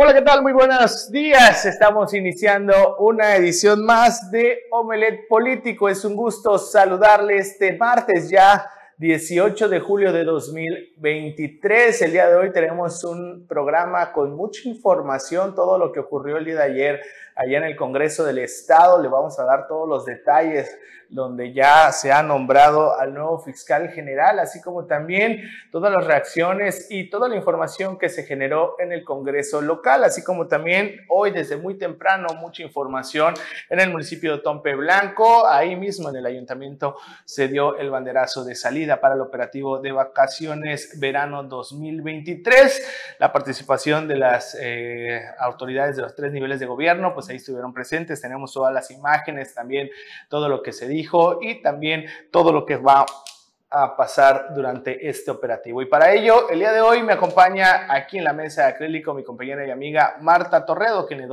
Hola, ¿qué tal? Muy buenos días. Estamos iniciando una edición más de Omelet Político. Es un gusto saludarle este martes ya 18 de julio de 2023. El día de hoy tenemos un programa con mucha información, todo lo que ocurrió el día de ayer allá en el Congreso del Estado. Le vamos a dar todos los detalles donde ya se ha nombrado al nuevo fiscal general, así como también todas las reacciones y toda la información que se generó en el Congreso local, así como también hoy desde muy temprano mucha información en el municipio de Tompe Blanco. Ahí mismo en el ayuntamiento se dio el banderazo de salida para el operativo de vacaciones verano 2023. La participación de las eh, autoridades de los tres niveles de gobierno, pues ahí estuvieron presentes, tenemos todas las imágenes, también todo lo que se dijo y también todo lo que va a pasar durante este operativo. Y para ello, el día de hoy me acompaña aquí en la mesa de acrílico mi compañera y amiga Marta Torredo, que le,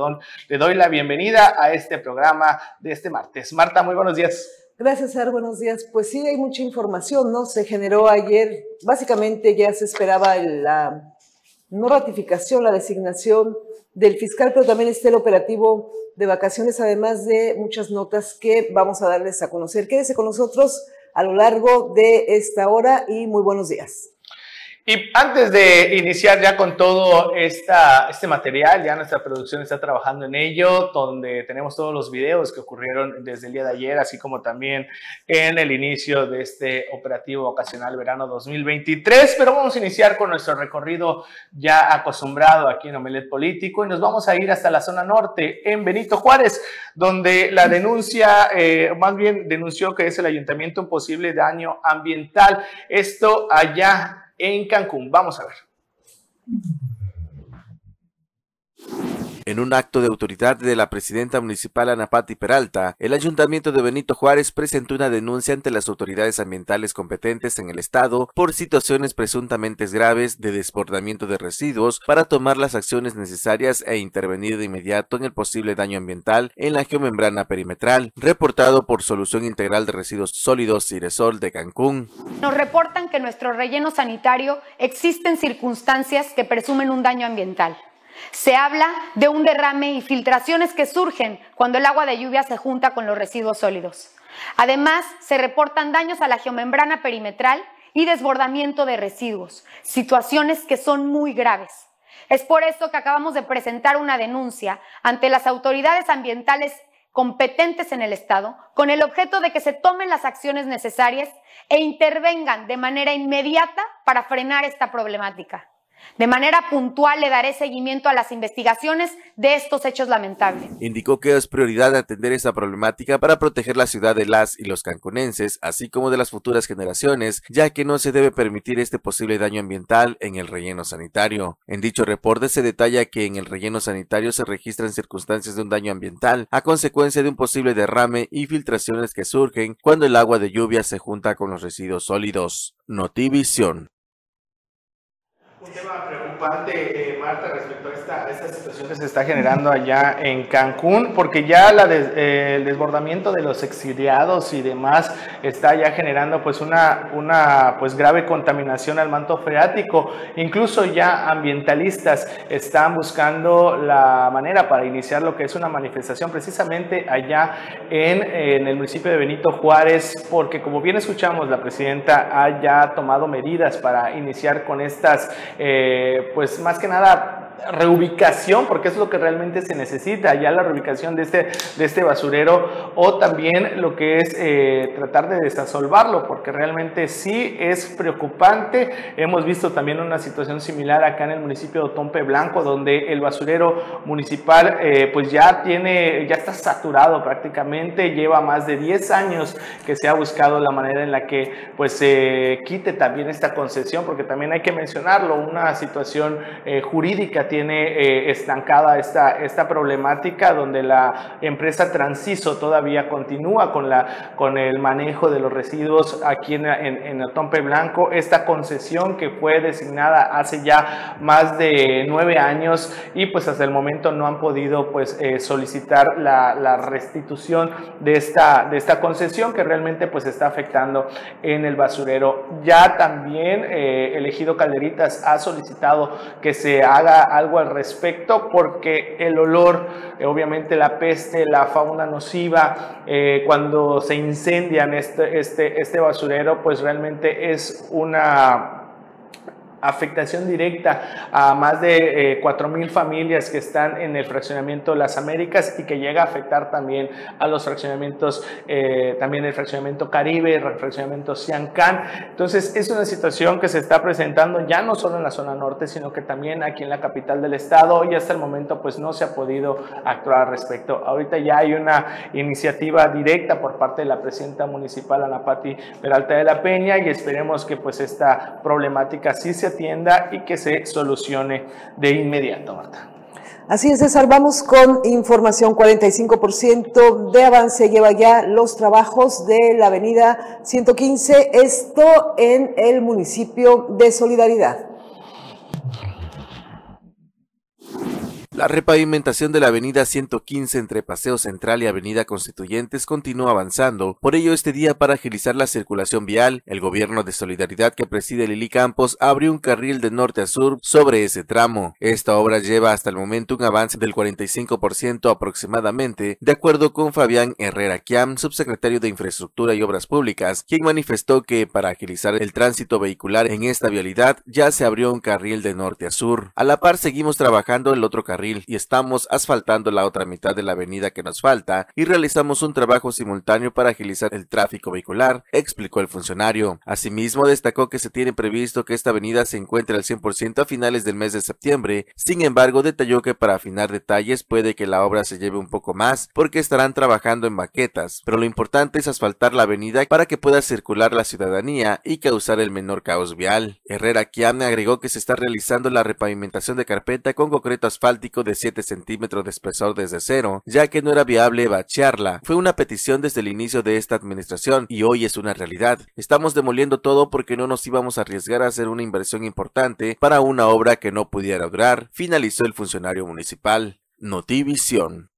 le doy la bienvenida a este programa de este martes. Marta, muy buenos días. Gracias, Ser. Buenos días. Pues sí, hay mucha información, ¿no? Se generó ayer, básicamente ya se esperaba la no ratificación, la designación del fiscal, pero también está el operativo de vacaciones, además de muchas notas que vamos a darles a conocer. Quédese con nosotros a lo largo de esta hora y muy buenos días. Y antes de iniciar ya con todo este material, ya nuestra producción está trabajando en ello, donde tenemos todos los videos que ocurrieron desde el día de ayer, así como también en el inicio de este operativo ocasional verano 2023. Pero vamos a iniciar con nuestro recorrido ya acostumbrado aquí en Omelet Político y nos vamos a ir hasta la zona norte, en Benito Juárez, donde la denuncia, eh, más bien denunció que es el ayuntamiento un posible daño ambiental. Esto allá en Cancún. Vamos a ver. En un acto de autoridad de la presidenta municipal Ana Patti Peralta, el ayuntamiento de Benito Juárez presentó una denuncia ante las autoridades ambientales competentes en el estado por situaciones presuntamente graves de desbordamiento de residuos para tomar las acciones necesarias e intervenir de inmediato en el posible daño ambiental en la geomembrana perimetral, reportado por Solución Integral de Residuos Sólidos Ciresol de Cancún. Nos reportan que en nuestro relleno sanitario existen circunstancias que presumen un daño ambiental. Se habla de un derrame y filtraciones que surgen cuando el agua de lluvia se junta con los residuos sólidos. Además, se reportan daños a la geomembrana perimetral y desbordamiento de residuos, situaciones que son muy graves. Es por eso que acabamos de presentar una denuncia ante las autoridades ambientales competentes en el Estado con el objeto de que se tomen las acciones necesarias e intervengan de manera inmediata para frenar esta problemática. De manera puntual le daré seguimiento a las investigaciones de estos hechos lamentables. Indicó que es prioridad atender esta problemática para proteger la ciudad de las y los cancunenses, así como de las futuras generaciones, ya que no se debe permitir este posible daño ambiental en el relleno sanitario. En dicho reporte se detalla que en el relleno sanitario se registran circunstancias de un daño ambiental a consecuencia de un posible derrame y filtraciones que surgen cuando el agua de lluvia se junta con los residuos sólidos. Notivisión un tema preocupante, eh, Marta, respecto a esta, esta, situación que se está generando allá en Cancún, porque ya la eh, el desbordamiento de los exiliados y demás está ya generando pues una, una pues grave contaminación al manto freático. Incluso ya ambientalistas están buscando la manera para iniciar lo que es una manifestación precisamente allá en, en el municipio de Benito Juárez, porque como bien escuchamos, la presidenta ha ya tomado medidas para iniciar con estas eh, pues más que nada reubicación, porque es lo que realmente se necesita, ya la reubicación de este, de este basurero, o también lo que es eh, tratar de desasolvarlo, porque realmente sí es preocupante. Hemos visto también una situación similar acá en el municipio de Otompe Blanco, donde el basurero municipal eh, pues ya tiene, ya está saturado prácticamente, lleva más de 10 años que se ha buscado la manera en la que pues se quite también esta concesión, porque también hay que mencionarlo, una situación eh, tiene eh, estancada esta, esta problemática donde la empresa Transiso todavía continúa con, la, con el manejo de los residuos aquí en, en, el Tompe Blanco. Esta concesión que fue designada hace ya más de nueve años y pues hasta el momento no han podido pues eh, solicitar la, la, restitución de esta, de esta concesión que realmente pues está afectando en el basurero. Ya también eh, elegido Calderitas ha solicitado que se haga algo al respecto porque el olor, eh, obviamente la peste, la fauna nociva, eh, cuando se incendian este, este, este basurero, pues realmente es una afectación directa a más de 4.000 eh, familias que están en el fraccionamiento las Américas y que llega a afectar también a los fraccionamientos, eh, también el fraccionamiento Caribe, el fraccionamiento Ciancán. Entonces es una situación que se está presentando ya no solo en la zona norte, sino que también aquí en la capital del estado y hasta el momento pues no se ha podido actuar al respecto. Ahorita ya hay una iniciativa directa por parte de la presidenta municipal Anapati Peralta de la Peña y esperemos que pues esta problemática sí se atienda y que se solucione de inmediato, Marta. Así es, César. Vamos con información. 45% de avance lleva ya los trabajos de la avenida 115, esto en el municipio de Solidaridad. La repavimentación de la avenida 115 entre Paseo Central y Avenida Constituyentes continúa avanzando. Por ello, este día, para agilizar la circulación vial, el gobierno de solidaridad que preside Lili Campos abrió un carril de norte a sur sobre ese tramo. Esta obra lleva hasta el momento un avance del 45% aproximadamente, de acuerdo con Fabián Herrera Quiam, subsecretario de Infraestructura y Obras Públicas, quien manifestó que para agilizar el tránsito vehicular en esta vialidad ya se abrió un carril de norte a sur. A la par seguimos trabajando el otro carril y estamos asfaltando la otra mitad de la avenida que nos falta y realizamos un trabajo simultáneo para agilizar el tráfico vehicular, explicó el funcionario. Asimismo, destacó que se tiene previsto que esta avenida se encuentre al 100% a finales del mes de septiembre. Sin embargo, detalló que para afinar detalles puede que la obra se lleve un poco más porque estarán trabajando en maquetas, pero lo importante es asfaltar la avenida para que pueda circular la ciudadanía y causar el menor caos vial. Herrera Kiamne agregó que se está realizando la repavimentación de carpeta con concreto asfáltico de 7 centímetros de espesor desde cero, ya que no era viable bachearla. Fue una petición desde el inicio de esta administración y hoy es una realidad. Estamos demoliendo todo porque no nos íbamos a arriesgar a hacer una inversión importante para una obra que no pudiera durar, finalizó el funcionario municipal. Notivisión.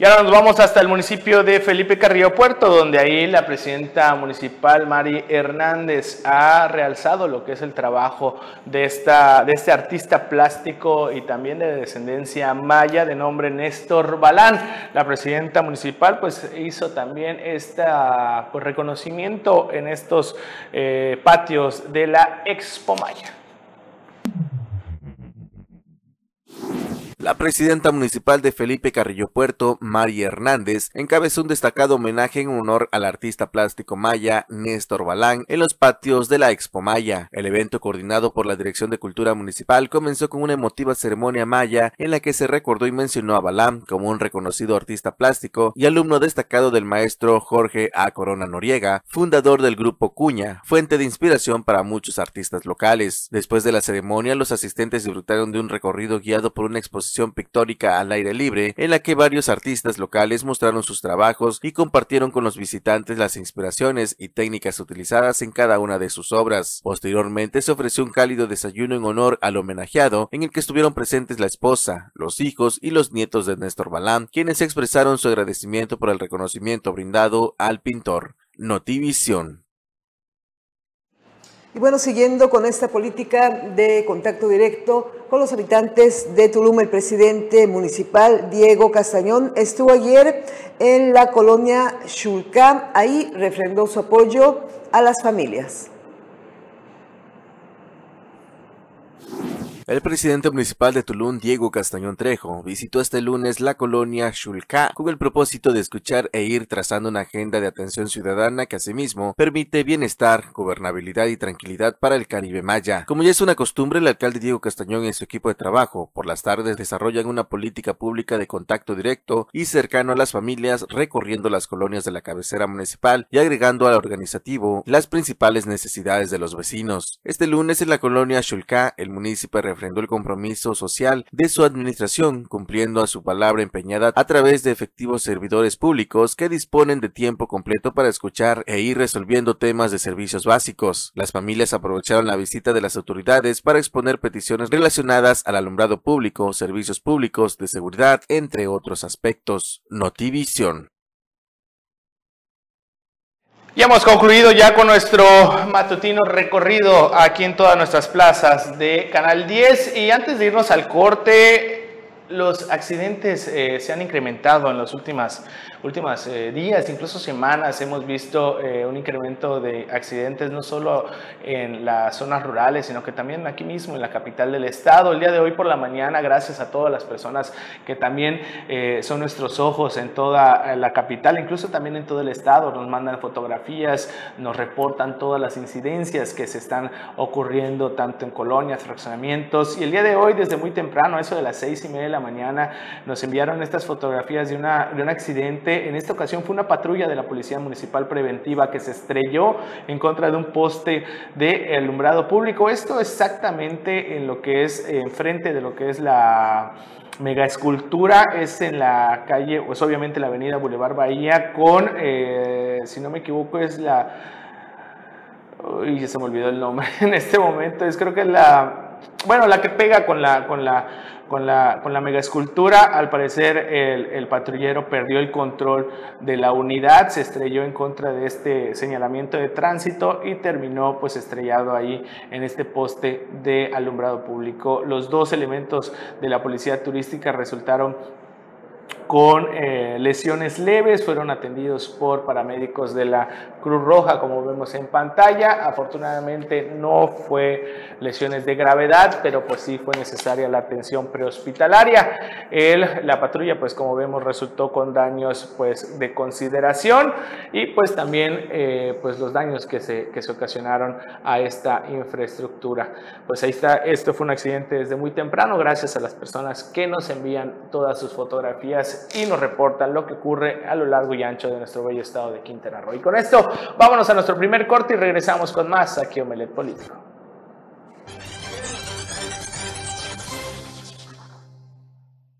Y ahora nos vamos hasta el municipio de Felipe Carrillo Puerto, donde ahí la presidenta municipal Mari Hernández ha realzado lo que es el trabajo de, esta, de este artista plástico y también de descendencia maya de nombre Néstor Balán. La presidenta municipal pues hizo también este reconocimiento en estos eh, patios de la Expo Maya. La presidenta municipal de Felipe Carrillo Puerto, María Hernández, encabezó un destacado homenaje en honor al artista plástico maya Néstor Balán en los patios de la Expo Maya. El evento coordinado por la Dirección de Cultura Municipal comenzó con una emotiva ceremonia maya en la que se recordó y mencionó a Balán como un reconocido artista plástico y alumno destacado del maestro Jorge A. Corona Noriega, fundador del grupo Cuña, fuente de inspiración para muchos artistas locales. Después de la ceremonia, los asistentes disfrutaron de un recorrido guiado por una exposición pictórica al aire libre en la que varios artistas locales mostraron sus trabajos y compartieron con los visitantes las inspiraciones y técnicas utilizadas en cada una de sus obras. Posteriormente se ofreció un cálido desayuno en honor al homenajeado en el que estuvieron presentes la esposa, los hijos y los nietos de Néstor Balán, quienes expresaron su agradecimiento por el reconocimiento brindado al pintor. Notivisión. Y bueno, siguiendo con esta política de contacto directo con los habitantes de Tulum, el presidente municipal Diego Castañón estuvo ayer en la colonia Xulcá. Ahí refrendó su apoyo a las familias. El presidente municipal de Tulum, Diego Castañón Trejo, visitó este lunes la colonia Xulcá con el propósito de escuchar e ir trazando una agenda de atención ciudadana que asimismo permite bienestar, gobernabilidad y tranquilidad para el Caribe Maya. Como ya es una costumbre, el alcalde Diego Castañón y su equipo de trabajo por las tardes desarrollan una política pública de contacto directo y cercano a las familias recorriendo las colonias de la cabecera municipal y agregando al organizativo las principales necesidades de los vecinos. Este lunes en la colonia Xulcá, el municipio refrendó el compromiso social de su administración, cumpliendo a su palabra empeñada a través de efectivos servidores públicos que disponen de tiempo completo para escuchar e ir resolviendo temas de servicios básicos. Las familias aprovecharon la visita de las autoridades para exponer peticiones relacionadas al alumbrado público, servicios públicos, de seguridad, entre otros aspectos. Notivisión. Y hemos concluido ya con nuestro matutino recorrido aquí en todas nuestras plazas de Canal 10. Y antes de irnos al corte, los accidentes eh, se han incrementado en las últimas últimas eh, días, incluso semanas, hemos visto eh, un incremento de accidentes no solo en las zonas rurales, sino que también aquí mismo en la capital del estado. El día de hoy por la mañana, gracias a todas las personas que también eh, son nuestros ojos en toda la capital, incluso también en todo el estado, nos mandan fotografías, nos reportan todas las incidencias que se están ocurriendo tanto en colonias, fraccionamientos. Y el día de hoy, desde muy temprano, eso de las seis y media de la mañana, nos enviaron estas fotografías de, una, de un accidente en esta ocasión fue una patrulla de la Policía Municipal Preventiva que se estrelló en contra de un poste de alumbrado público. Esto exactamente en lo que es enfrente de lo que es la mega escultura es en la calle, pues obviamente la avenida Boulevard Bahía con, eh, si no me equivoco, es la... Uy, se me olvidó el nombre en este momento, es creo que es la, bueno, la que pega con la, con la con la, con la mega escultura. Al parecer el, el, patrullero perdió el control de la unidad, se estrelló en contra de este señalamiento de tránsito y terminó pues estrellado ahí en este poste de alumbrado público. Los dos elementos de la policía turística resultaron con eh, lesiones leves, fueron atendidos por paramédicos de la Cruz Roja, como vemos en pantalla. Afortunadamente no fue lesiones de gravedad, pero pues sí fue necesaria la atención prehospitalaria. La patrulla, pues como vemos, resultó con daños pues de consideración y pues también eh, pues los daños que se, que se ocasionaron a esta infraestructura. Pues ahí está, esto fue un accidente desde muy temprano, gracias a las personas que nos envían todas sus fotografías y nos reportan lo que ocurre a lo largo y ancho de nuestro bello estado de Quintana. Y con esto, vámonos a nuestro primer corte y regresamos con más aquí Omelet Político.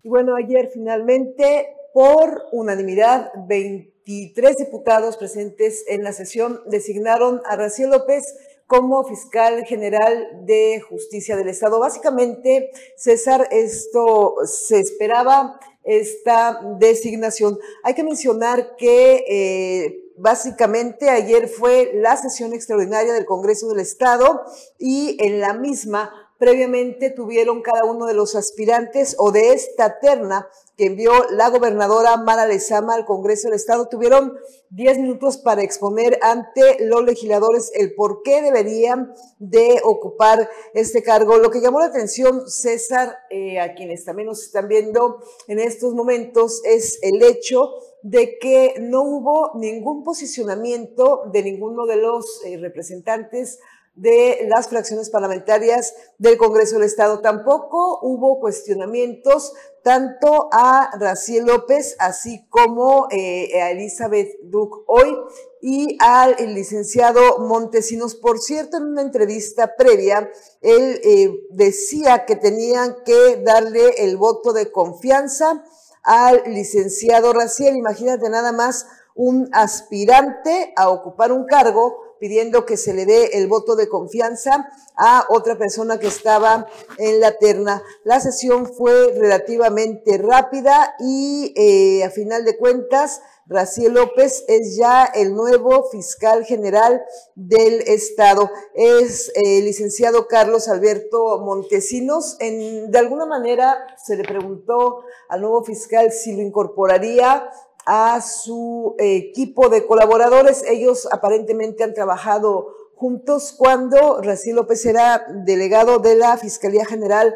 Y bueno, ayer finalmente, por unanimidad, 23 diputados presentes en la sesión designaron a Raciel López como fiscal general de justicia del Estado. Básicamente, César, esto se esperaba esta designación. Hay que mencionar que eh, básicamente ayer fue la sesión extraordinaria del Congreso del Estado y en la misma previamente tuvieron cada uno de los aspirantes o de esta terna que envió la gobernadora Mara Lezama al Congreso del Estado, tuvieron 10 minutos para exponer ante los legisladores el por qué deberían de ocupar este cargo. Lo que llamó la atención, César, eh, a quienes también nos están viendo en estos momentos, es el hecho de que no hubo ningún posicionamiento de ninguno de los eh, representantes de las fracciones parlamentarias del Congreso del Estado. Tampoco hubo cuestionamientos tanto a Raciel López, así como eh, a Elizabeth Duke hoy y al licenciado Montesinos. Por cierto, en una entrevista previa, él eh, decía que tenían que darle el voto de confianza al licenciado Raciel. Imagínate nada más un aspirante a ocupar un cargo pidiendo que se le dé el voto de confianza a otra persona que estaba en la terna. La sesión fue relativamente rápida y eh, a final de cuentas, Raciel López es ya el nuevo fiscal general del Estado. Es el eh, licenciado Carlos Alberto Montesinos. En, de alguna manera se le preguntó al nuevo fiscal si lo incorporaría a su equipo de colaboradores. Ellos aparentemente han trabajado juntos cuando Raciel López era delegado de la Fiscalía General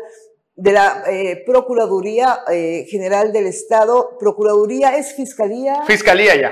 de la eh, Procuraduría eh, General del Estado. Procuraduría es Fiscalía. Fiscalía ya.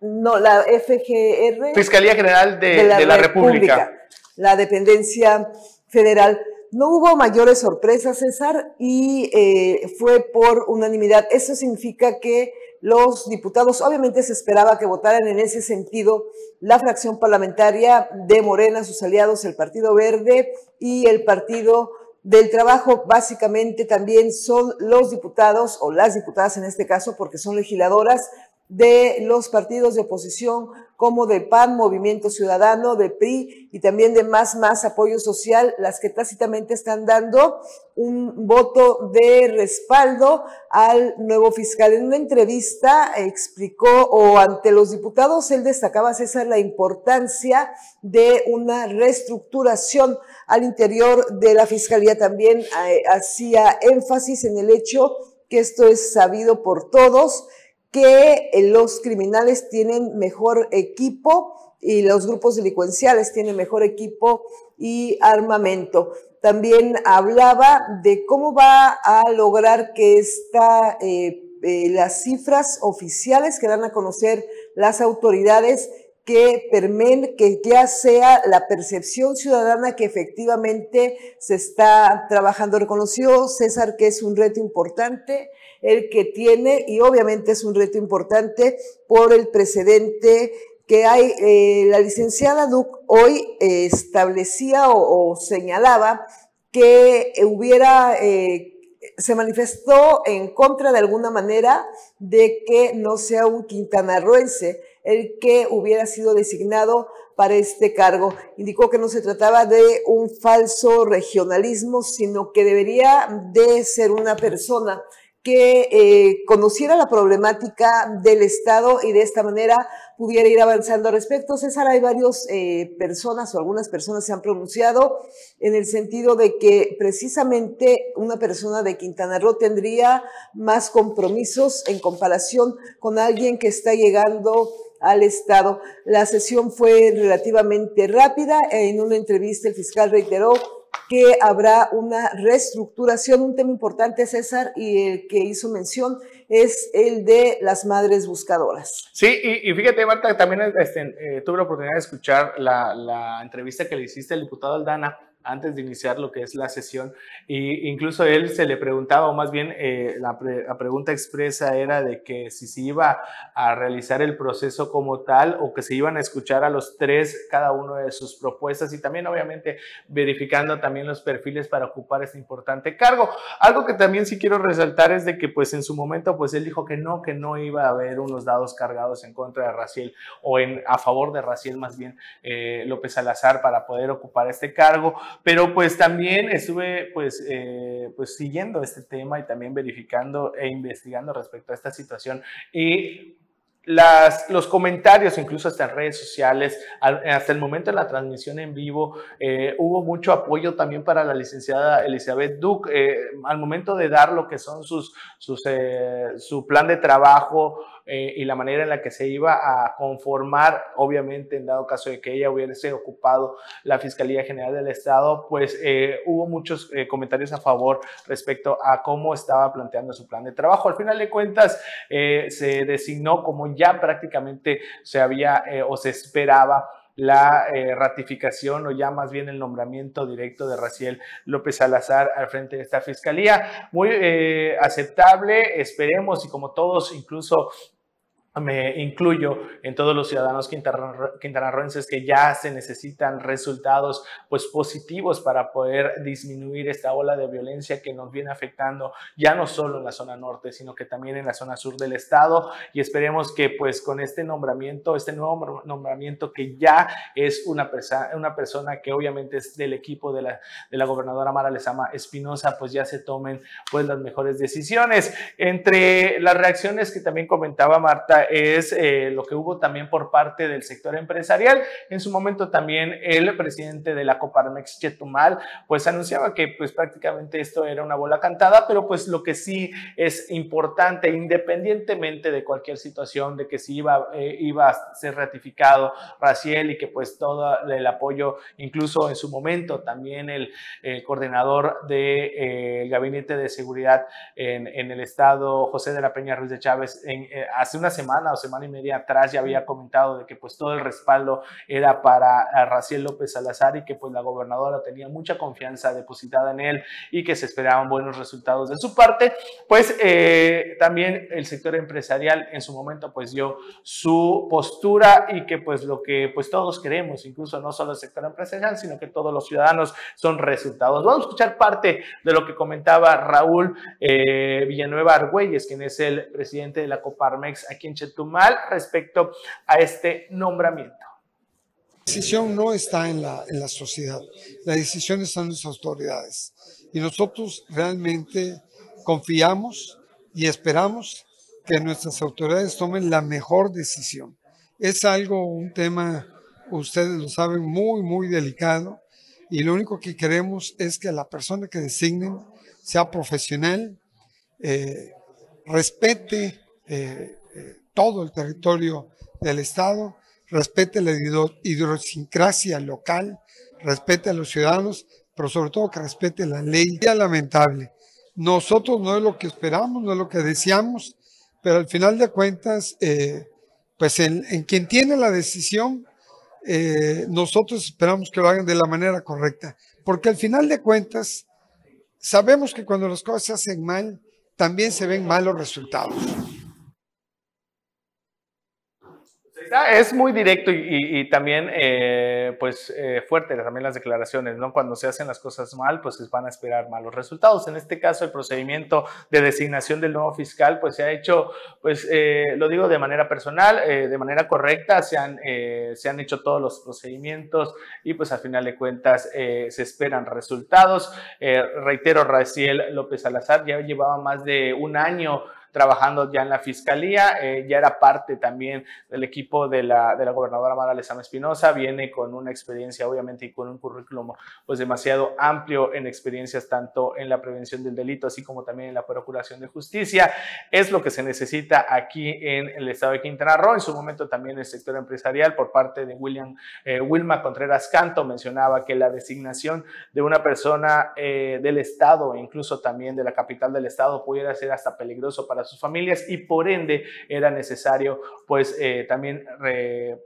No, la FGR. Fiscalía General de, la, República. La dependencia federal. No hubo mayores sorpresas, César, y eh, fue por unanimidad. Eso significa que los diputados. Obviamente se esperaba que votaran en ese sentido la fracción parlamentaria de Morena, sus aliados, el Partido Verde y el Partido del Trabajo. Básicamente también son los diputados, o las diputadas en este caso, porque son legisladoras de los partidos de oposición como de PAN, Movimiento Ciudadano, de PRI y también de Más Más Apoyo Social, las que tácitamente están dando un voto de respaldo al nuevo fiscal. En una entrevista explicó, o ante los diputados, él destacaba, César, la importancia de una reestructuración al interior de la fiscalía. También eh, hacía énfasis en el hecho que esto es sabido por todos, que eh, los criminales tienen mejor equipo y los grupos delincuenciales tienen mejor equipo y armamento. También hablaba de cómo va a lograr que esta, eh, eh, las cifras oficiales que dan a conocer las autoridades que permeen que ya sea la percepción ciudadana que efectivamente se está trabajando. Reconoció César que es un reto importante el que tiene y obviamente es un reto importante por el precedente que hay. Eh, la licenciada Duc hoy establecía o, señalaba que hubiera... Eh, se manifestó en contra de alguna manera de que no sea un quintanarroense el que hubiera sido designado para este cargo. Indicó que no se trataba de un falso regionalismo, sino que debería de ser una persona que eh, conociera la problemática del Estado y de esta manera pudiera ir avanzando al respecto. César, hay varias eh, personas o algunas personas se han pronunciado en el sentido de que precisamente una persona de Quintana Roo tendría más compromisos en comparación con alguien que está llegando al Estado. La sesión fue relativamente rápida. En una entrevista el fiscal reiteró que habrá una reestructuración. Un tema importante, César, y el que hizo mención es el de las madres buscadoras. Sí, y, fíjate, Marta, también este, eh, tuve la oportunidad de escuchar la, la entrevista que le hiciste al diputado Aldana antes de iniciar lo que es la sesión. Y incluso él se le preguntaba, o más bien eh, la, pregunta expresa era de que si se iba a realizar el proceso como tal o que se iban a escuchar a los tres cada uno de sus propuestas y también obviamente verificando también los perfiles para ocupar este importante cargo. Algo que también sí quiero resaltar es de que pues en su momento pues él dijo que no, que no iba a haber unos dados cargados en contra de Raciel o en, a favor de Raciel más bien eh, López Salazar para poder ocupar este cargo pero pues también estuve pues, eh, pues siguiendo este tema y también verificando e investigando respecto a esta situación. Y las, los comentarios, incluso hasta en redes sociales, hasta el momento de la transmisión en vivo, eh, hubo mucho apoyo también para la licenciada Elizabeth Duke. Eh, al momento de dar lo que son sus, sus su plan de trabajo, eh, y la manera en la que se iba a conformar, obviamente en dado caso de que ella hubiese ocupado la Fiscalía General del Estado, pues eh, hubo muchos eh, comentarios a favor respecto a cómo estaba planteando su plan de trabajo. Al final de cuentas, se designó como ya prácticamente se había o se esperaba la ratificación o ya más bien el nombramiento directo de Raciel López Salazar al frente de esta fiscalía. Muy aceptable, esperemos y como todos, incluso me incluyo en todos los ciudadanos quintanarroenses que ya se necesitan resultados pues positivos para poder disminuir esta ola de violencia que nos viene afectando ya no solo en la zona norte sino que también en la zona sur del estado. Y esperemos que pues con este nombramiento este nuevo nombramiento que ya es una, persona una persona que obviamente es del equipo de la, de la gobernadora Mara Lezama Espinosa pues ya se tomen pues las mejores decisiones. Entre las reacciones que también comentaba Marta es eh, lo que hubo también por parte del sector empresarial. En su momento también el presidente de la Coparmex, Chetumal, pues anunciaba que pues prácticamente esto era una bola cantada, pero pues lo que sí es importante, independientemente de cualquier situación, de que si iba, eh, iba a ser ratificado Raciel y que pues todo el apoyo, incluso en su momento también el, coordinador del de, eh, gabinete de seguridad en, en, el estado, José de la Peña Ruiz de Chávez, hace una semana o semana y media atrás ya había comentado de que pues todo el respaldo era para Raciel López Salazar y que pues la gobernadora tenía mucha confianza depositada en él y que se esperaban buenos resultados de su parte, pues eh, también el sector empresarial en su momento pues dio su postura y que pues lo que pues todos queremos, incluso no solo el sector empresarial, sino que todos los ciudadanos son resultados. Vamos a escuchar parte de lo que comentaba Raúl eh, Villanueva Argüelles, quien es el presidente de la Coparmex aquí en Chetumal respecto a este nombramiento. La decisión no está en la, en la sociedad, la decisión está en las autoridades. Y nosotros realmente confiamos y esperamos que nuestras autoridades tomen la mejor decisión. Es algo, un tema, ustedes lo saben, muy, muy delicado y lo único que queremos es que la persona que designen sea profesional, eh, respete eh, todo el territorio del Estado, respete la idiosincrasia local, respete a los ciudadanos, pero sobre todo que respete la ley. Lamentable. Nosotros no es lo que esperamos, no es lo que deseamos, pero al final de cuentas, pues en, quien tiene la decisión, nosotros esperamos que lo hagan de la manera correcta, porque al final de cuentas, sabemos que cuando las cosas se hacen mal, también se ven malos resultados. Es muy directo y, también eh, pues eh, fuerte también las declaraciones, ¿no? Cuando se hacen las cosas mal, pues se van a esperar malos resultados. En este caso, el procedimiento de designación del nuevo fiscal, pues se ha hecho, pues eh, lo digo de manera personal, de manera correcta, se han, se han hecho todos los procedimientos y pues al final de cuentas se esperan resultados. reitero, Raciel López Salazar ya llevaba más de un año trabajando ya en la fiscalía, eh, ya era parte también del equipo de la, de la gobernadora Mara Lezama Espinosa, viene con una experiencia obviamente y con un currículum pues demasiado amplio en experiencias tanto en la prevención del delito así como también en la procuración de justicia. Es lo que se necesita aquí en el estado de Quintana Roo, en su momento también el sector empresarial por parte de William eh, Wilma Contreras Canto mencionaba que la designación de una persona eh, del estado incluso también de la capital del estado pudiera ser hasta peligroso para sus familias y por ende era necesario pues eh, también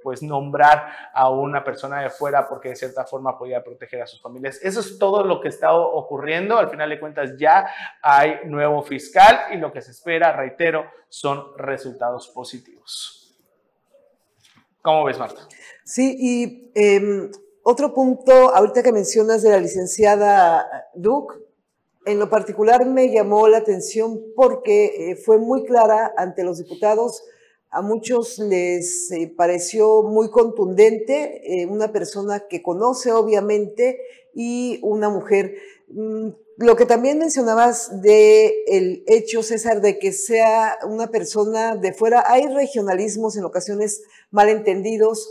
pues nombrar a una persona de fuera porque de cierta forma podía proteger a sus familias. Eso es todo lo que está ocurriendo. Al final de cuentas ya hay nuevo fiscal y lo que se espera, reitero, son resultados positivos. ¿Cómo ves, Marta? Sí, y em, otro punto, ahorita que mencionas de la licenciada Duke, en lo particular me llamó la atención porque eh, fue muy clara ante los diputados. A muchos les eh, pareció muy contundente, eh, una persona que conoce obviamente y una mujer. Mm, lo que también mencionabas de el hecho, César, de que sea una persona de fuera, hay regionalismos en ocasiones malentendidos,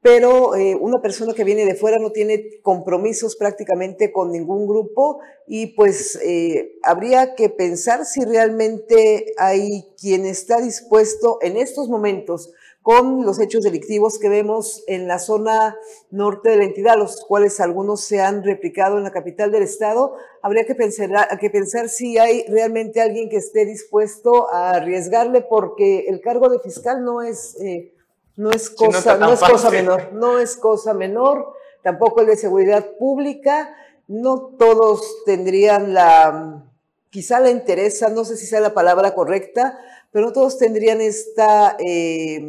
pero eh, una persona que viene de fuera no tiene compromisos prácticamente con ningún grupo y pues eh, habría que pensar si realmente hay quien está dispuesto en estos momentos con los hechos delictivos que vemos en la zona norte de la entidad, los cuales algunos se han replicado en la capital del estado, habría que pensar, que pensar si hay realmente alguien que esté dispuesto a arriesgarle porque el cargo de fiscal no es... Eh, no es cosa, no, es cosa menor, no es cosa menor, tampoco el de seguridad pública, no todos tendrían la, quizá la interesa, no sé si sea la palabra correcta, pero no todos tendrían esta, eh,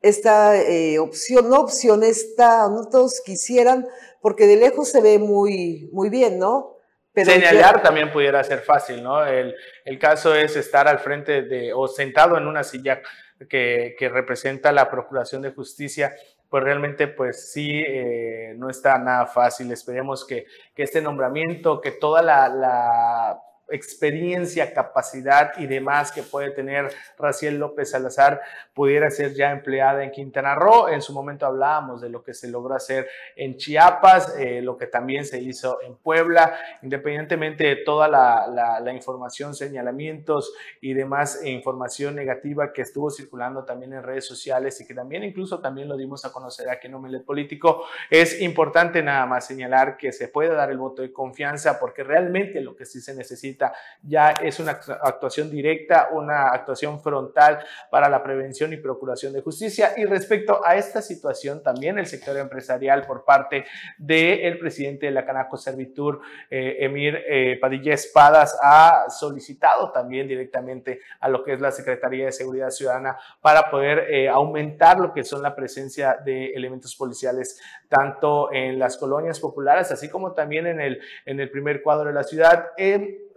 esta eh, opción, no opción, esta, no todos quisieran, porque de lejos se ve muy, muy bien, ¿no? Pero Señalar también pudiera ser fácil, ¿no? El, el, caso es estar al frente de, o sentado en una silla que, representa la Procuración de Justicia, pues realmente pues sí, eh, no está nada fácil. Esperemos que, este nombramiento, que toda la experiencia, capacidad y demás que puede tener Raciel López Salazar pudiera ser ya empleada en Quintana Roo. En su momento hablábamos de lo que se logró hacer en Chiapas, eh, lo que también se hizo en Puebla, independientemente de toda la, la, información, señalamientos y demás e información negativa que estuvo circulando también en redes sociales y que también incluso también lo dimos a conocer aquí en Omelet Político, es importante nada más señalar que se puede dar el voto de confianza porque realmente lo que sí se necesita ya es una actuación directa, una actuación frontal para la prevención y procuración de justicia. Y respecto a esta situación, también el sector empresarial por parte del presidente de la Canaco Servitur, eh, Emir eh, Padilla Espadas, ha solicitado también directamente a lo que es la Secretaría de Seguridad Ciudadana para poder eh, aumentar lo que son la presencia de elementos policiales tanto en las colonias populares, así como también en el, en el primer cuadro de la ciudad.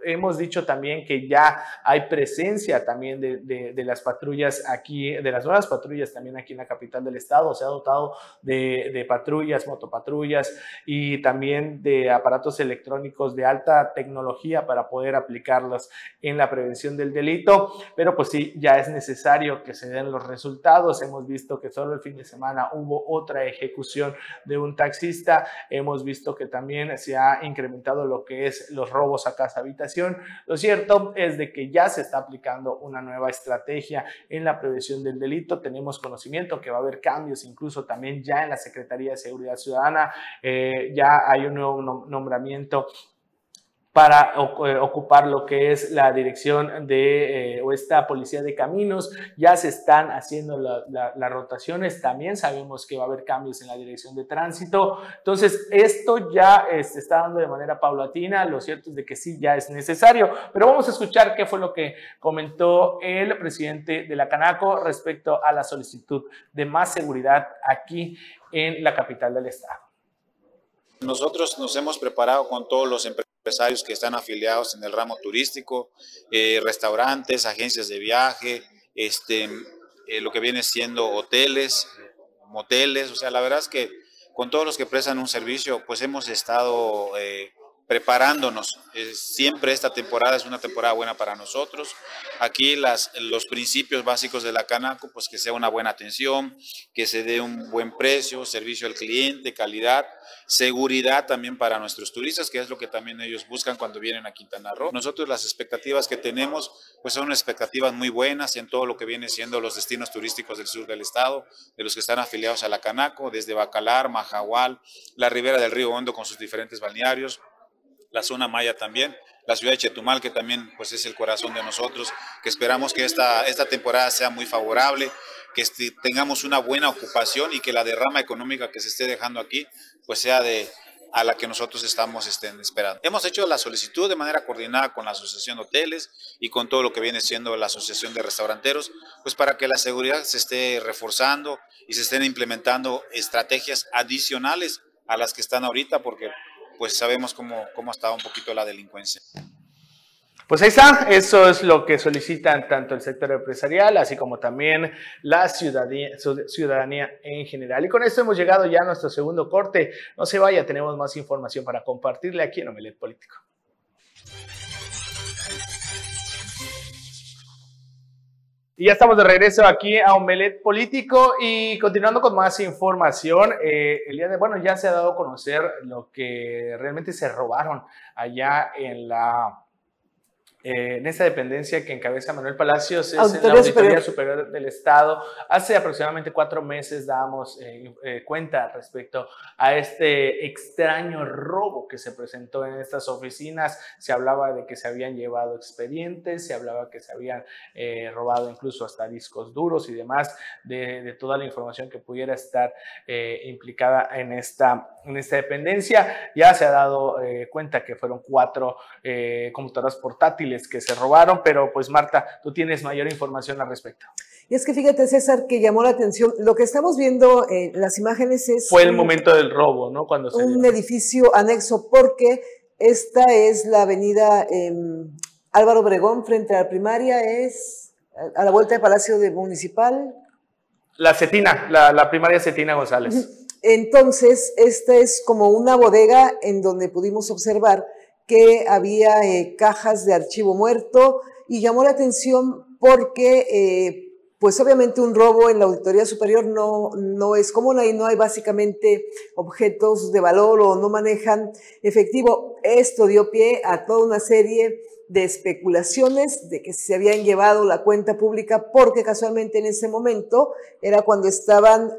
Hemos dicho también que ya hay presencia también de, las patrullas aquí, de las nuevas patrullas también aquí en la capital del estado. Se ha dotado de, patrullas, motopatrullas y también de aparatos electrónicos de alta tecnología para poder aplicarlos en la prevención del delito. Pero pues sí, ya es necesario que se den los resultados. Hemos visto que solo el fin de semana hubo otra ejecución de un taxista. Hemos visto que también se ha incrementado lo que es los robos a casa habitación. Lo cierto es de que ya se está aplicando una nueva estrategia en la prevención del delito. Tenemos conocimiento que va a haber cambios incluso también ya en la Secretaría de Seguridad Ciudadana. Eh, ya hay un nuevo nombramiento para eh, ocupar lo que es la dirección de eh, o esta policía de caminos. Ya se están haciendo las rotaciones. También sabemos que va a haber cambios en la dirección de tránsito. Entonces, esto ya se está dando de manera paulatina. Lo cierto es de que sí, ya es necesario. Pero vamos a escuchar qué fue lo que comentó el presidente de la Canaco respecto a la solicitud de más seguridad aquí en la capital del estado. Nosotros nos hemos preparado con todos los empresarios empresarios que están afiliados en el ramo turístico, eh, restaurantes, agencias de viaje, este, eh, lo que viene siendo hoteles, moteles, o sea, la verdad es que con todos los que prestan un servicio, pues hemos estado eh, preparándonos. siempre esta temporada es una temporada buena para nosotros. Aquí las, los principios básicos de la Canaco, pues que sea una buena atención, que se dé un buen precio, servicio al cliente, calidad, seguridad también para nuestros turistas, que es lo que también ellos buscan cuando vienen a Quintana Roo. Nosotros las expectativas que tenemos, pues son expectativas muy buenas en todo lo que viene siendo los destinos turísticos del sur del estado, de los que están afiliados a la Canaco, desde Bacalar, Majahual, la ribera del río Hondo con sus diferentes balnearios, la zona maya también, la ciudad de Chetumal, que también pues, es el corazón de nosotros, que esperamos que esta, esta temporada sea muy favorable, que este, tengamos una buena ocupación y que la derrama económica que se esté dejando aquí pues sea de a la que nosotros estamos estén esperando. Hemos hecho la solicitud de manera coordinada con la Asociación de Hoteles y con todo lo que viene siendo la Asociación de Restauranteros, pues para que la seguridad se esté reforzando y se estén implementando estrategias adicionales a las que están ahorita, porque pues sabemos cómo, cómo estado un poquito la delincuencia. Pues ahí está, eso es lo que solicitan tanto el sector empresarial, así como también la ciudadanía, ciudadanía en general. Y con esto hemos llegado ya a nuestro segundo corte. No se vaya, tenemos más información para compartirle aquí en Omelet Político. Y ya estamos de regreso aquí a Omelet Político y continuando con más información, eh, el día de, bueno, ya se ha dado a conocer lo que realmente se robaron allá en la eh, en esta dependencia que encabeza Manuel Palacios, es la Auditoría Superior. del Estado. Hace aproximadamente cuatro meses dábamos eh, eh, cuenta respecto a este extraño robo que se presentó en estas oficinas. Se hablaba de que se habían llevado expedientes, se hablaba que se habían robado incluso hasta discos duros y demás de, de toda la información que pudiera estar implicada en esta, en esta dependencia. Ya se ha dado cuenta que fueron cuatro computadoras portátiles que se robaron, pero pues Marta, tú tienes mayor información al respecto. Y es que fíjate, César, que llamó la atención, lo que estamos viendo en las imágenes es... Fue el momento del robo, ¿no? Cuando se un edificio anexo, porque esta es la avenida em, Álvaro Obregón, frente a la primaria, es a la vuelta de Palacio de Municipal. La Cetina, la, la primaria Cetina González. Entonces, esta es como una bodega en donde pudimos observar que había eh, cajas de archivo muerto y llamó la atención porque, eh, pues obviamente un robo en la Auditoría Superior no, no es común, ahí no hay básicamente objetos de valor o no manejan efectivo. Esto dio pie a toda una serie de especulaciones de que se habían llevado la cuenta pública porque casualmente en ese momento era cuando estaban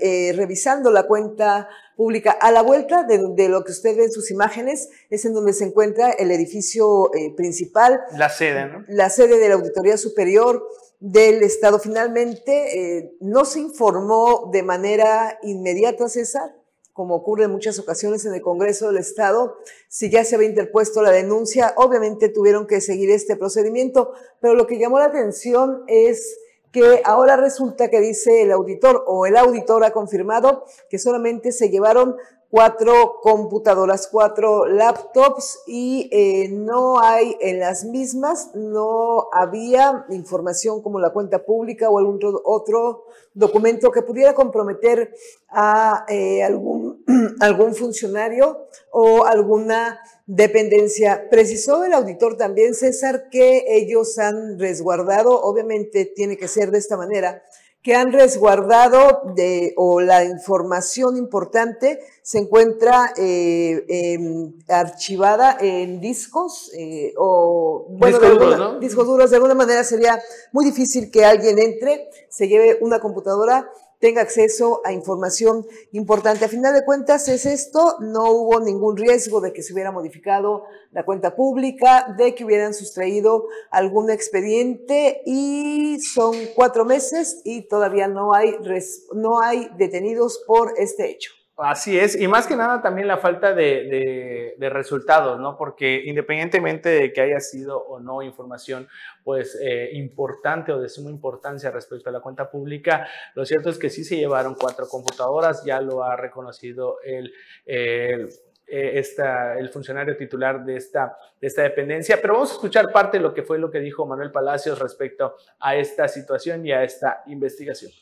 eh, revisando la cuenta pública. A la vuelta de, lo que usted ve en sus imágenes es en donde se encuentra el edificio eh, principal. La sede, ¿no? La sede de la Auditoría Superior del Estado. Finalmente, eh, no se informó de manera inmediata, César, como ocurre en muchas ocasiones en el Congreso del Estado, si ya se había interpuesto la denuncia, obviamente tuvieron que seguir este procedimiento, pero lo que llamó la atención es que ahora resulta que dice el auditor o el auditor ha confirmado que solamente se llevaron cuatro computadoras, cuatro laptops y eh, no hay en las mismas, no había información como la cuenta pública o algún otro documento que pudiera comprometer a eh, algún, algún funcionario o alguna dependencia. Precisó el auditor también, César, que ellos han resguardado, obviamente tiene que ser de esta manera, que han resguardado de, o la información importante se encuentra eh, archivada en discos eh, o bueno, discos, duros, ¿no? discos duros. De alguna manera sería muy difícil que alguien entre, se lleve una computadora tenga acceso a información importante. A final de cuentas es esto, no hubo ningún riesgo de que se hubiera modificado la cuenta pública, de que hubieran sustraído algún expediente y son cuatro meses y todavía no hay, no hay detenidos por este hecho. Así es, y más que nada también la falta de, resultados, ¿no? Porque independientemente de que haya sido o no información, pues eh, importante o de suma importancia respecto a la cuenta pública, lo cierto es que sí se llevaron cuatro computadoras, ya lo ha reconocido el, el eh, el funcionario titular de esta, de esta dependencia. Pero vamos a escuchar parte de lo que fue lo que dijo Manuel Palacios respecto a esta situación y a esta investigación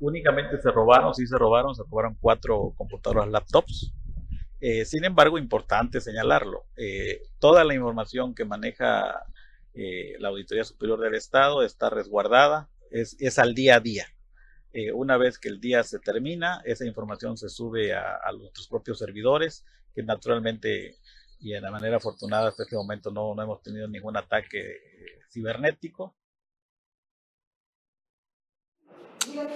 únicamente se robaron, sí se robaron, se robaron cuatro computadoras laptops. Eh, sin embargo, importante señalarlo, eh, toda la información que maneja eh, la Auditoría Superior del Estado está resguardada, es, al día a día. una vez que el día se termina, esa información se sube a, a, nuestros propios servidores, que naturalmente y de manera afortunada hasta este momento no hemos tenido ningún ataque cibernético.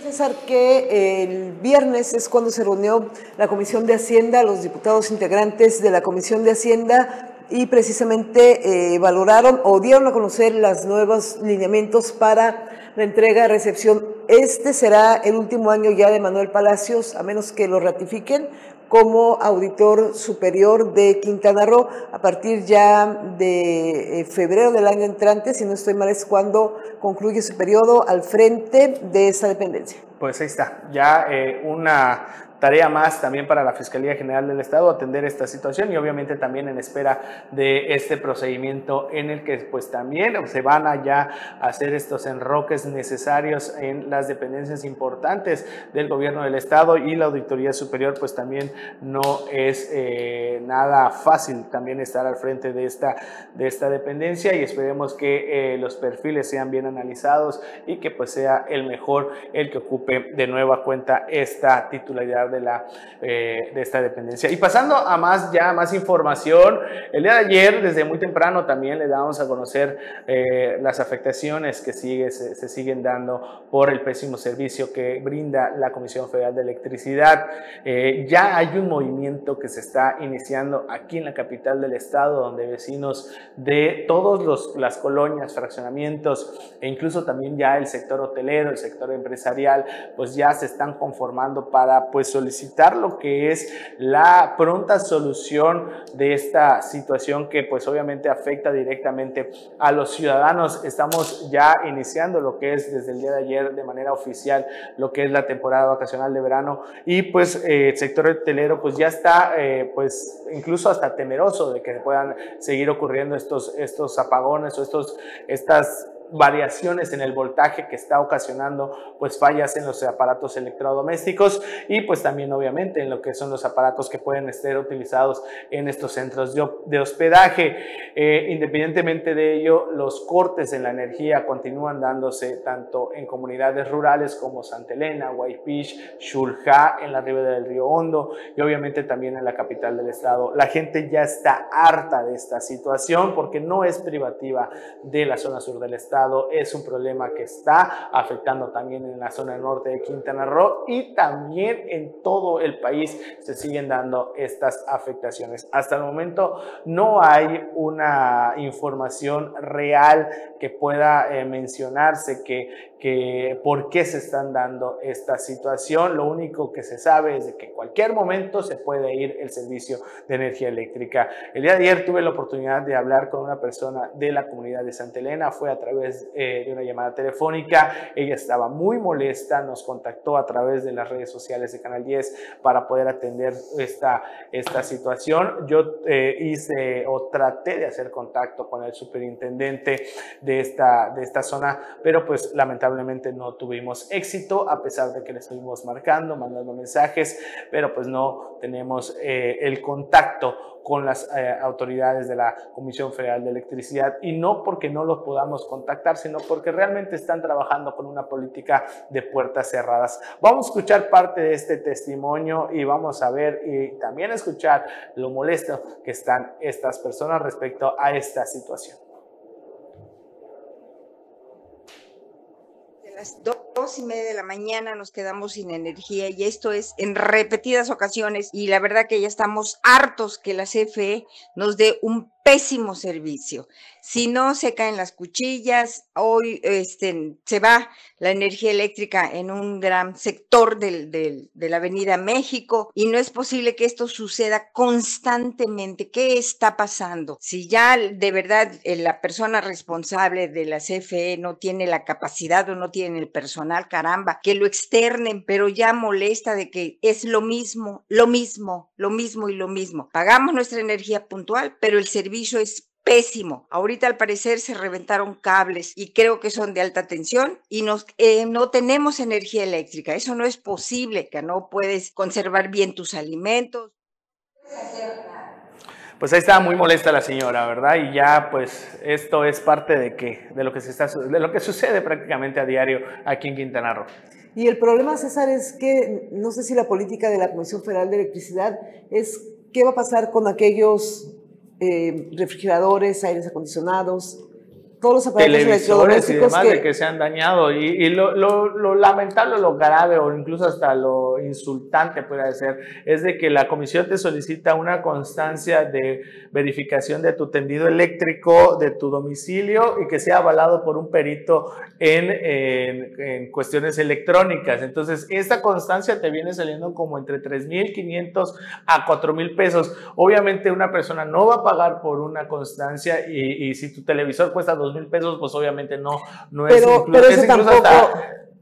César, que el viernes es cuando se reunió la Comisión de Hacienda, los diputados integrantes de la Comisión de Hacienda y precisamente eh, valoraron o dieron a conocer los nuevos lineamientos para la entrega recepción. Este será el último año ya de Manuel Palacios, a menos que lo ratifiquen, como auditor superior de Quintana Roo. A partir ya de eh, febrero del año entrante, si no estoy mal, es cuando concluye su periodo al frente de esa dependencia. Pues ahí está, ya eh, una tarea más también para la Fiscalía General del Estado atender esta situación y obviamente también en espera de este procedimiento en el que pues también se van a ya hacer estos enroques necesarios en las dependencias importantes del gobierno del Estado y la Auditoría Superior pues también no es eh, nada fácil también estar al frente de esta, de esta dependencia y esperemos que eh, los perfiles sean bien analizados y que pues sea el mejor el que ocupe de nueva cuenta esta titularidad de, la, eh, de esta dependencia. Y pasando a más, ya más información, el día de ayer, desde muy temprano, también le damos a conocer eh, las afectaciones que sigue, se, siguen dando por el pésimo servicio que brinda la Comisión Federal de Electricidad. Eh, ya hay un movimiento que se está iniciando aquí en la capital del estado, donde vecinos de todas las colonias, fraccionamientos e incluso también ya el sector hotelero, el sector empresarial, pues ya se están conformando para pues solicitar lo que es la pronta solución de esta situación que pues obviamente afecta directamente a los ciudadanos. Estamos ya iniciando lo que es desde el día de ayer de manera oficial lo que es la temporada vacacional de verano y pues eh, el sector hotelero pues ya está eh, pues incluso hasta temeroso de que puedan seguir ocurriendo estos, estos apagones o estos, estas variaciones en el voltaje que está ocasionando pues fallas en los aparatos electrodomésticos y pues también obviamente en lo que son los aparatos que pueden estar utilizados en estos centros de, hospedaje. Eh, independientemente de ello, los cortes en la energía continúan dándose tanto en comunidades rurales como Santa Elena, Whitefish, Shulja, en la ribera del río Hondo y obviamente también en la capital del estado. La gente ya está harta de esta situación porque no es privativa de la zona sur del estado es un problema que está afectando también en la zona norte de Quintana Roo y también en todo el país se siguen dando estas afectaciones. Hasta el momento no hay una información real que pueda eh, mencionarse que que por qué se están dando esta situación. Lo único que se sabe es de que en cualquier momento se puede ir el servicio de energía eléctrica. El día de ayer tuve la oportunidad de hablar con una persona de la comunidad de Santa Elena, fue a través eh, de una llamada telefónica, ella estaba muy molesta, nos contactó a través de las redes sociales de Canal 10 para poder atender esta, esta situación. Yo eh, hice o traté de hacer contacto con el superintendente de esta, de esta zona, pero pues lamentablemente no tuvimos éxito a pesar de que le estuvimos marcando, mandando mensajes, pero pues no tenemos eh, el contacto con las eh, autoridades de la Comisión Federal de Electricidad y no porque no los podamos contactar, sino porque realmente están trabajando con una política de puertas cerradas. Vamos a escuchar parte de este testimonio y vamos a ver y también escuchar lo molesto que están estas personas respecto a esta situación. Las dos y media de la mañana nos quedamos sin energía y esto es en repetidas ocasiones y la verdad que ya estamos hartos que la CFE nos dé un pésimo servicio. Si no se caen las cuchillas, hoy este, se va la energía eléctrica en un gran sector del, de la Avenida México y no es posible que esto suceda constantemente. ¿Qué está pasando? Si ya de verdad eh, la persona responsable de la CFE no tiene la capacidad o no tiene el personal, caramba, que lo externen, pero ya molesta de que es lo mismo, lo mismo, lo mismo y lo mismo. Pagamos nuestra energía puntual, pero el servicio servicio es pésimo. Ahorita al parecer se reventaron cables y creo que son de alta tensión y nos, eh, no tenemos energía eléctrica. Eso no es posible, que no puedes conservar bien tus alimentos. Pues ahí está muy molesta la señora, ¿verdad? Y ya pues esto es parte de que de lo que se está de lo que sucede prácticamente a diario aquí en Quintana Roo. Y el problema, César, es que no sé si la política de la Comisión Federal de Electricidad es qué va a pasar con aquellos eh, refrigeradores, aires acondicionados, todos los aparatos televisores y demás que, de que se han dañado. Y, lo, lo, lamentable, lo grave o incluso hasta lo insultante puede ser, es de que la comisión te solicita una constancia de verificación de tu tendido eléctrico, de tu domicilio y que sea avalado por un perito en, en, cuestiones electrónicas. Entonces, esta constancia te viene saliendo como entre 3.500 a 4.000 pesos. Obviamente una persona no va a pagar por una constancia y, y si tu televisor cuesta 2 mil pesos, pues obviamente no, no es, pero, pero eso tampoco,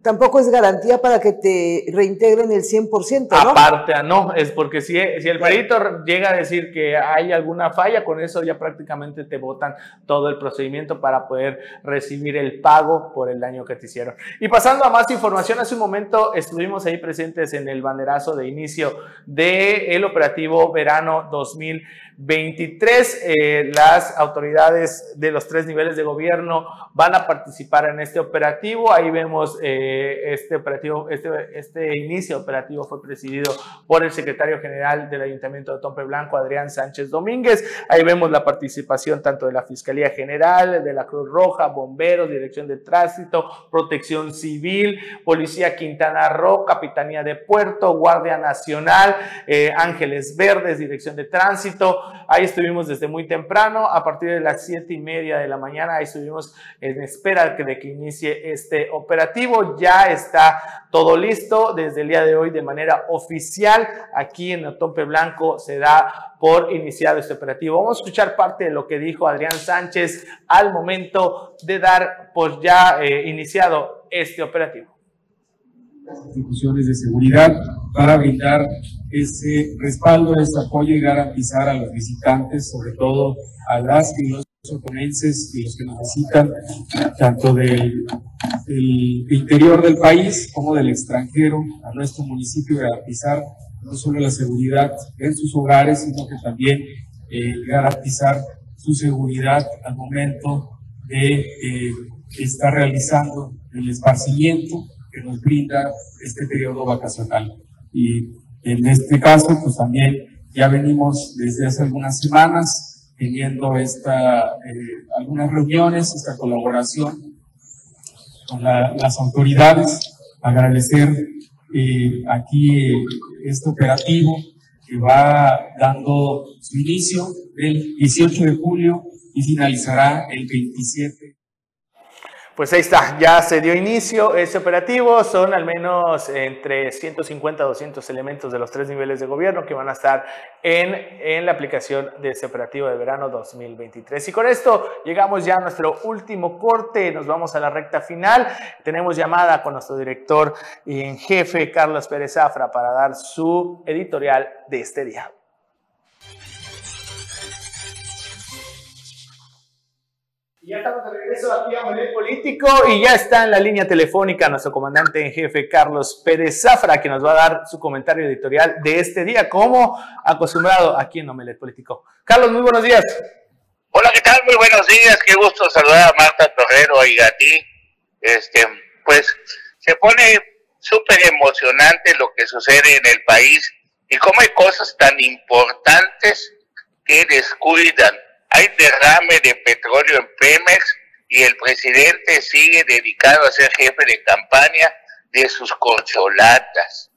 tampoco es garantía para que te reintegren el 100%, ¿no? Aparte, ah, no, es porque si, si el perito llega a decir que hay alguna falla, con eso ya prácticamente te votan todo el procedimiento para poder recibir el pago por el daño que te hicieron. Y pasando a más información, hace un momento estuvimos ahí presentes en el banderazo de inicio del operativo verano 2000 23, eh, las autoridades de los tres niveles de gobierno van a participar en este operativo. Ahí vemos eh, este operativo, este, este inicio operativo fue presidido por el secretario general del Ayuntamiento de Tompe Blanco, Adrián Sánchez Domínguez. Ahí vemos la participación tanto de la Fiscalía General, de la Cruz Roja, Bomberos, Dirección de Tránsito, Protección Civil, Policía Quintana Roo, Capitanía de Puerto, Guardia Nacional, eh, Ángeles Verdes, Dirección de Tránsito. Ahí estuvimos desde muy temprano, a partir de las siete y media de la mañana, ahí estuvimos en espera de que inicie este operativo. Ya está todo listo desde el día de hoy de manera oficial. Aquí en Otompe Blanco se da por iniciado este operativo. Vamos a escuchar parte de lo que dijo Adrián Sánchez al momento de dar pues ya eh, iniciado este operativo las instituciones de seguridad para brindar ese respaldo, ese apoyo y garantizar a los visitantes, sobre todo a las y los y los que nos visitan, tanto del, interior del país como del extranjero, a nuestro municipio, garantizar no solo la seguridad en sus hogares, sino que también eh, garantizar su seguridad al momento de eh, estar realizando el esparcimiento que nos brinda este periodo vacacional. Y en este caso, pues también ya venimos desde hace algunas semanas teniendo esta, eh, algunas reuniones, esta colaboración con las autoridades. Agradecer eh, aquí este operativo que va dando su inicio el 18 de julio y finalizará el 27 Pues ahí está, ya se dio inicio ese operativo, son al menos entre 150 a 200 elementos de los tres niveles de gobierno que van a estar en, en la aplicación de ese operativo de verano 2023. Y con esto llegamos ya a nuestro último corte, nos vamos a la recta final, tenemos llamada con nuestro director y en jefe Carlos Pérez Zafra para dar su editorial de este día. Y ya estamos de regreso aquí a Molet Político y ya está en la línea telefónica nuestro comandante en jefe Carlos Pérez Zafra, que nos va a dar su comentario editorial de este día, como acostumbrado aquí en Omelet Político. Carlos, muy buenos días. Hola, ¿qué tal? Muy buenos días. Qué gusto saludar a Marta Torrero y a ti. Este, pues se pone súper emocionante lo que sucede en el país y cómo hay cosas tan importantes que descuidan hay derrame de petróleo en Pemex y el presidente sigue dedicado a ser jefe de campaña de sus corcholatas.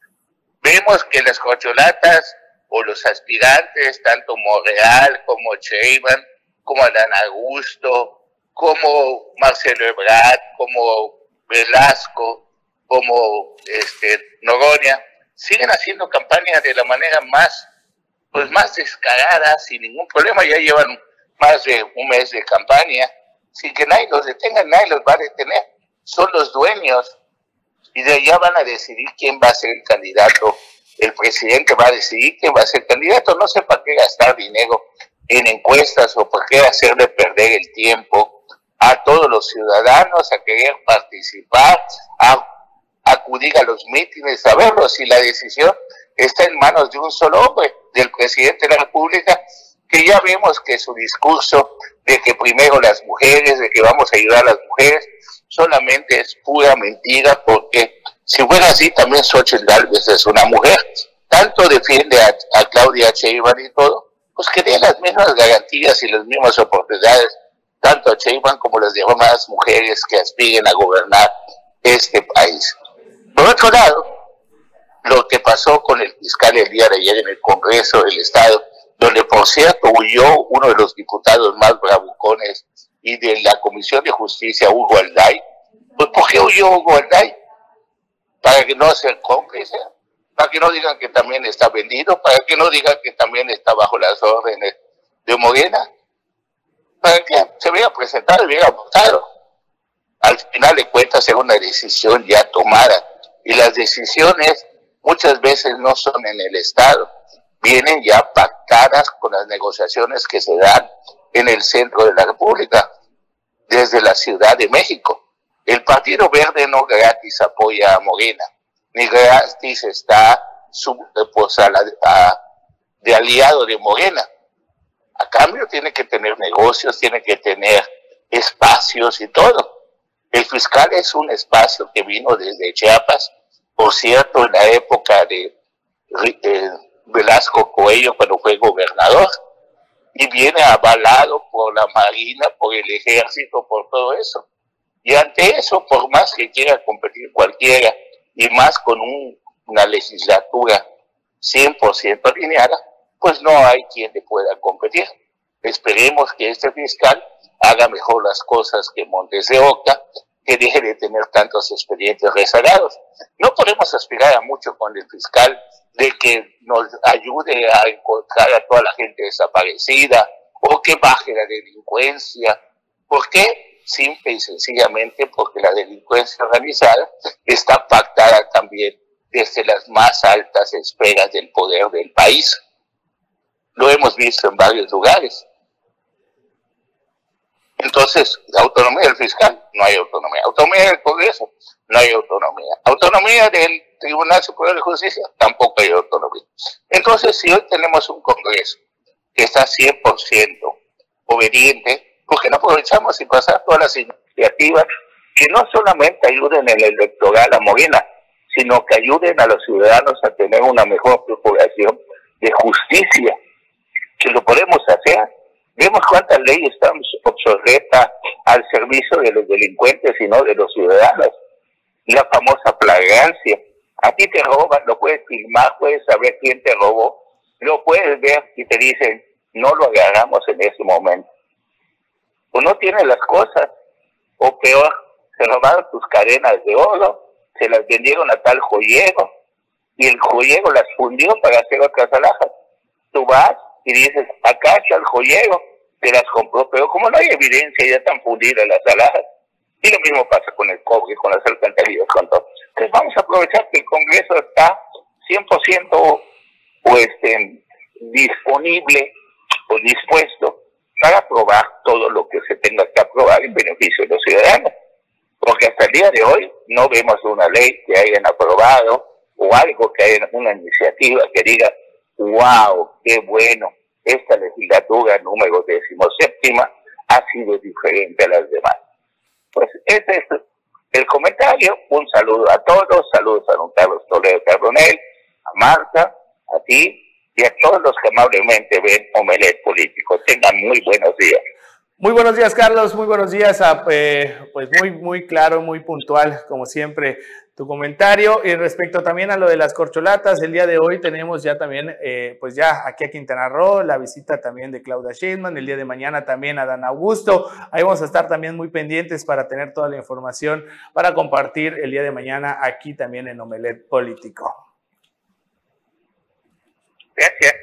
Vemos que las corcholatas o los aspirantes, tanto Monreal como Cheyman, como Adán Augusto, como Marcelo Ebrard, como Velasco, como este, Noronia, siguen haciendo campaña de la manera más, pues más descarada, sin ningún problema. Ya llevan más de un mes de campaña, sin que nadie los detenga, nadie los va a detener. Son los dueños y de allá van a decidir quién va a ser el candidato. El presidente va a decidir quién va a ser el candidato. No sé para qué gastar dinero en encuestas o para qué hacerle perder el tiempo a todos los ciudadanos a querer participar, a acudir a los mítines, a verlo si la decisión está en manos de un solo hombre, del presidente de la República, que ya vemos que su discurso de que primero las mujeres, de que vamos a ayudar a las mujeres, solamente es pura mentira, porque si fuera así, también Xochitl Gálvez es una mujer. Tanto defiende a, Claudia Sheinbaum y todo, pues que dé las mismas garantías y las mismas oportunidades, tanto a Sheinbaum como las demás mujeres que aspiren a gobernar este país. Por otro lado, lo que pasó con el fiscal el día de ayer en el Congreso del Estado, donde por cierto huyó uno de los diputados más bravucones y de la Comisión de Justicia, Hugo Alday. Pues ¿por qué huyó Hugo Alday? Para que no sea cómplice, para que no digan que también está vendido, para que no digan que también está bajo las órdenes de Morena, para que se vea presentado y hubiera votado. Al final de cuentas es una decisión ya tomada y las decisiones muchas veces no son en el Estado, vienen ya pactadas con las negociaciones que se dan en el centro de la República, desde la Ciudad de México. El Partido Verde no gratis apoya a Morena, ni gratis está pues, de aliado de Morena. A cambio tiene que tener negocios, tiene que tener espacios y todo. El fiscal es un espacio que vino desde Chiapas, por cierto, en la época de eh, Velasco Coello cuando fue gobernador y viene avalado por la Marina, por el Ejército, por todo eso. Y ante eso, por más que quiera competir cualquiera, y más con una legislatura 100% alineada, pues no hay quien le pueda competir. Esperemos que este fiscal haga mejor las cosas que Montes de Oca, que deje de tener tantos expedientes rezagados. No podemos aspirar a mucho con el fiscal de que nos ayude a encontrar a toda la gente desaparecida o que baje la delincuencia. ¿Por qué? Simple y sencillamente porque la delincuencia organizada está pactada también desde las más altas esferas del poder del país. Lo hemos visto en varios lugares. Entonces, autonomía del fiscal, no hay autonomía. Autonomía del Congreso, no hay autonomía. Autonomía del Tribunal Superior de Justicia, tampoco hay autonomía. Entonces, si hoy tenemos un Congreso que está 100% obediente, ¿por qué no aprovechamos y pasar todas las iniciativas que no solamente ayuden en el electoral a Morena, sino que ayuden a los ciudadanos a tener una mejor procuración de justicia, que lo podemos hacer Vemos cuántas leyes están obsoletas al servicio de los delincuentes y no de los ciudadanos. La famosa flagrancia. A ti te roban, lo puedes filmar, puedes saber quién te robó, lo puedes ver y te dicen, no lo agarramos en ese momento. O no tiene las cosas, o peor, se robaron tus cadenas de oro, se las vendieron a tal joyero, y el joyero las fundió para hacer otras alhajas. Tú vas y dices, acá está el joyero, te las compró, pero como no hay evidencia, ya están fundidas las alhajas. Y lo mismo pasa con el cobre, con las alcantarillas, con todo. Entonces vamos a aprovechar que el Congreso está 100% pues, disponible o dispuesto para aprobar todo lo que se tenga que aprobar en beneficio de los ciudadanos. Porque hasta el día de hoy no vemos una ley que hayan aprobado o algo que haya una iniciativa que diga, wow, qué bueno, esta legislatura número decimoséptima ha sido diferente a las demás. Pues ese es el comentario. Un saludo a todos, saludos a don Carlos Toledo Carbonel, a Marta, a ti y a todos los que amablemente ven Omelet Político. Tengan muy buenos días. Muy buenos días, Carlos. Muy buenos días. Eh, pues muy, muy claro, muy puntual, como siempre, tu comentario. Y respecto también a lo de las corcholatas, el día de hoy tenemos ya también, eh, pues ya aquí a Quintana Roo, la visita también de Claudia Sheinman. El día de mañana también a Dan Augusto. Ahí vamos a estar también muy pendientes para tener toda la información para compartir el día de mañana aquí también en Omelet Político. Gracias.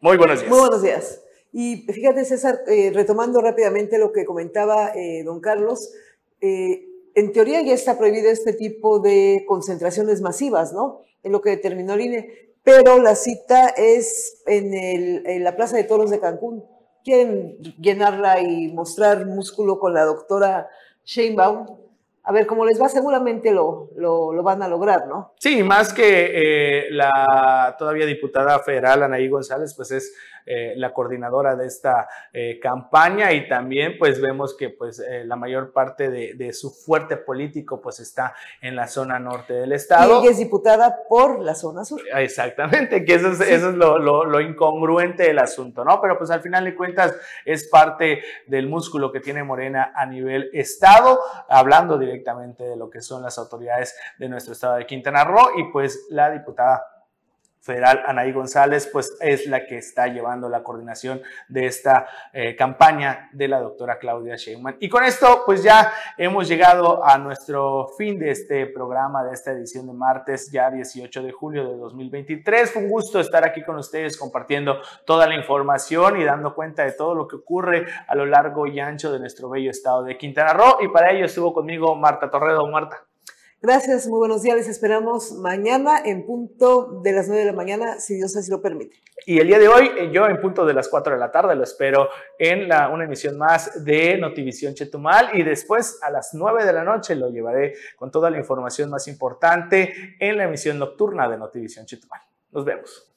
Muy buenos días. Muy buenos días. Y fíjate, César, eh, retomando rápidamente lo que comentaba eh, don Carlos, eh, en teoría ya está prohibido este tipo de concentraciones masivas, ¿no? En lo que determinó el INE, pero la cita es en, la Plaza de Toros de Cancún. Quieren llenarla y mostrar músculo con la doctora Sheinbaum. A ver, cómo les va, seguramente lo, lo, lo van a lograr, ¿no? Sí, más que la todavía diputada federal Anaí González, pues es eh, la coordinadora de esta eh, campaña y también pues vemos que pues eh, la mayor parte de, de, su fuerte político pues está en la zona norte del estado. Y ella es diputada por la zona sur. Exactamente, que eso es, eso es lo, lo, lo, incongruente del asunto, ¿no? Pero pues al final de cuentas es parte del músculo que tiene Morena a nivel estado, hablando directamente de lo que son las autoridades de nuestro estado de Quintana Roo y pues la diputada federal Anaí González, pues es la que está llevando la coordinación de esta eh, campaña de la doctora Claudia Sheinbaum. Y con esto, pues ya hemos llegado a nuestro fin de este programa, de esta edición de martes, ya 18 de julio de 2023. Fue un gusto estar aquí con ustedes compartiendo toda la información y dando cuenta de todo lo que ocurre a lo largo y ancho de nuestro bello estado de Quintana Roo. Y para ello estuvo conmigo Marta Torredo. Marta. Gracias, muy buenos días. Les esperamos mañana en punto de las 9 de la mañana, si Dios así lo permite. Y el día de hoy, eh, yo en punto de las 4 de la tarde, lo espero en la, una emisión más de Notivisión Chetumal y después a las 9 de la noche lo llevaré con toda la información más importante en la emisión nocturna de Notivisión Chetumal. Nos vemos.